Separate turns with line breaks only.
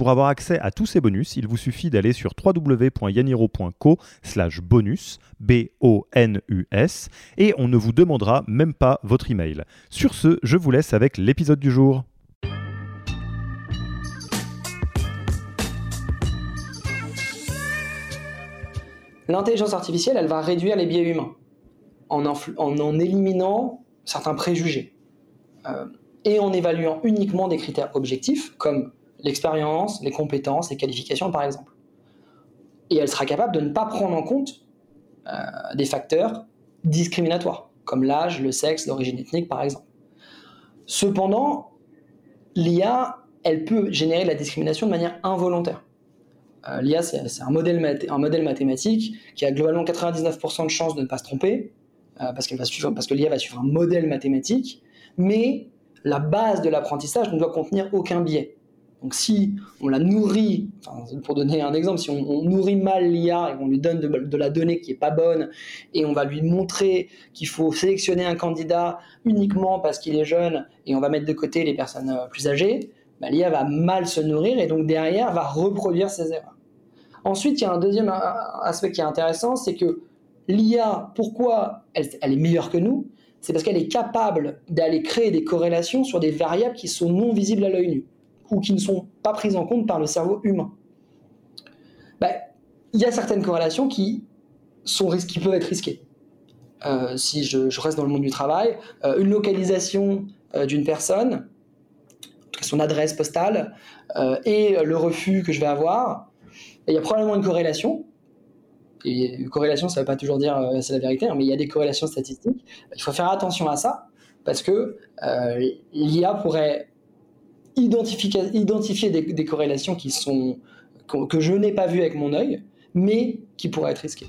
Pour avoir accès à tous ces bonus, il vous suffit d'aller sur www.yaniro.co slash bonus, B-O-N-U-S, et on ne vous demandera même pas votre email. Sur ce, je vous laisse avec l'épisode du jour.
L'intelligence artificielle, elle va réduire les biais humains en en, en, éliminant certains préjugés euh, et en évaluant uniquement des critères objectifs comme l'expérience, les compétences, les qualifications par exemple. Et elle sera capable de ne pas prendre en compte euh, des facteurs discriminatoires, comme l'âge, le sexe, l'origine ethnique par exemple. Cependant, l'IA, elle peut générer la discrimination de manière involontaire. Euh, L'IA, c'est un modèle, mathématique qui a globalement 99% de chances de ne pas se tromper, euh, parce, parce que l'IA va suivre un modèle mathématique, mais la base de l'apprentissage ne doit contenir aucun biais. Donc si on la nourrit, pour donner un exemple, si on, nourrit mal l'IA et qu'on lui donne de, la donnée qui est pas bonne et on va lui montrer qu'il faut sélectionner un candidat uniquement parce qu'il est jeune et on va mettre de côté les personnes euh, plus âgées, bah, l'IA va mal se nourrir et donc derrière va reproduire ses erreurs. Ensuite, il y a un deuxième aspect qui est intéressant, c'est que l'IA, pourquoi elle, elle est meilleure que nous? C'est parce qu'elle est capable d'aller créer des corrélations sur des variables qui sont non visibles à l'œil nu ou qui ne sont pas prises en compte par le cerveau humain. Ben, il y a certaines corrélations qui, sont, qui peuvent être risquées. Euh, si je, reste dans le monde du travail, euh, une localisation euh, d'une personne, son adresse postale, et le refus que je vais avoir, il y a probablement une corrélation. Et une corrélation, ça ne veut pas toujours dire c'est la vérité, hein, mais il y a des corrélations statistiques. Il faut faire attention à ça, parce que l'IA pourrait identifier, des, corrélations qui sont, que je n'ai pas vues avec mon œil, mais qui pourraient être risquées.